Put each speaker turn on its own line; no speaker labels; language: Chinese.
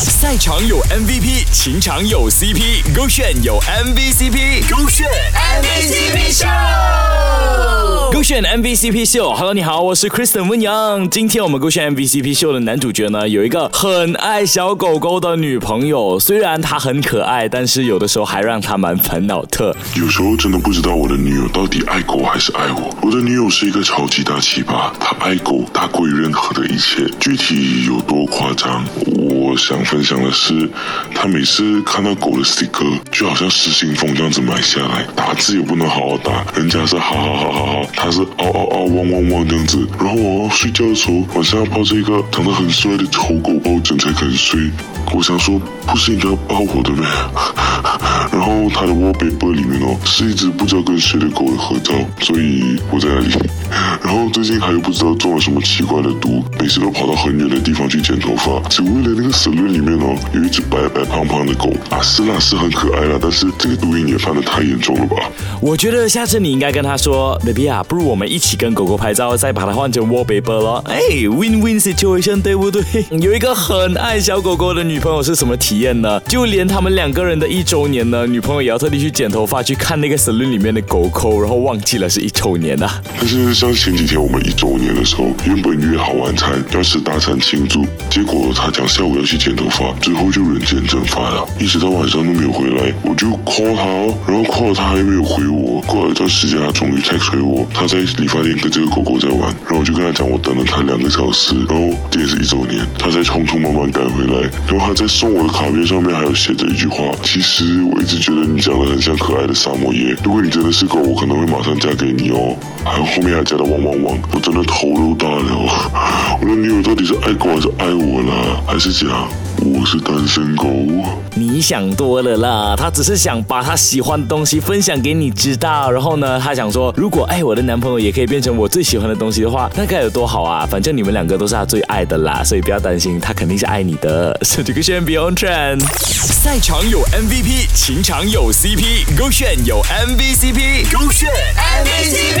赛场有 MVP，情场有 CP，勾选有 MVCp，勾选 MVCp 秀，勾选 MVCp 秀。Hello，你好，我是 Kristen 温阳。今天我们勾选 MVCp 秀的男主角呢，有一个很爱小狗狗的女朋友，虽然她很可爱，但是有的时候还让他蛮烦恼的。
有时候真的不知道我的女友到底爱狗还是爱我。我的女友是一个超级大奇葩，她爱狗大过于任何的一切。具体有多夸张？我想分享的是，他每次看到狗的 sticker，就好像失心疯这样子买下来，打字也不能好好打，人家是好好好好好，他是嗷嗷嗷汪汪汪这样子。然后我睡觉的时候，晚上要抱着一个长得很帅的丑狗抱枕才肯睡。我想说，不是应该抱我的咩？然后他的 wallpaper 里面哦，是一只不知道跟谁的狗的合照，所以我在那里。然后最近还有不知道中了什么奇怪的毒，每次都跑到很远的地方去剪头发，只为了那个 salon 里面哦，有一只白白胖胖的狗啊，是啦，是很可爱啦，但是这个毒瘾也犯得太严重了吧？
我觉得下次你应该跟他说，baby 啊，不如我们一起跟狗狗拍照，再把它换成 wallpaper 咯。哎，win win situation，对不对？有一个很爱小狗狗的女朋友是什么体验呢？就连他们两个人的一周年呢，女朋友也要特地去剪头发去看那个神论里面的狗狗，然后忘记了是一周年啊。
但是像前几天我们一周年的时候，原本约好晚餐要吃大餐庆祝，结果他讲下午要去剪头发，最后就人间蒸发了，一直到晚上都没有回来，我就 call 他，然后 call 他还没有回我，过了一段时间他终于 text 回我，他在理发店跟这个狗狗在玩，然后我就跟他讲我等了他两个小时，然后这也是一周年，他才匆匆忙忙赶回来，然后他在送我的卡片上面还有写着一句话，其实我一直觉得你长得很像可爱的萨摩耶，如果你真的是狗，我可能会马上嫁给你哦，还有后面还加的汪汪汪，我真的头都大了，我的女友到底是爱狗还是爱我啦，还是讲我是单身狗？
你想多了啦，他只是想把他喜欢的东西分享给你知道，然后呢，他想说，如果爱我的男朋友也可以变成我最喜欢的东西的话，那该有多好啊！反正你们两个都是他最爱的啦，所以不要担心，他肯定是爱你的。是这个选 Beyond Trend，赛场有 MVP，情场有 CP，勾选有 MVCp，勾选 MVCp Show。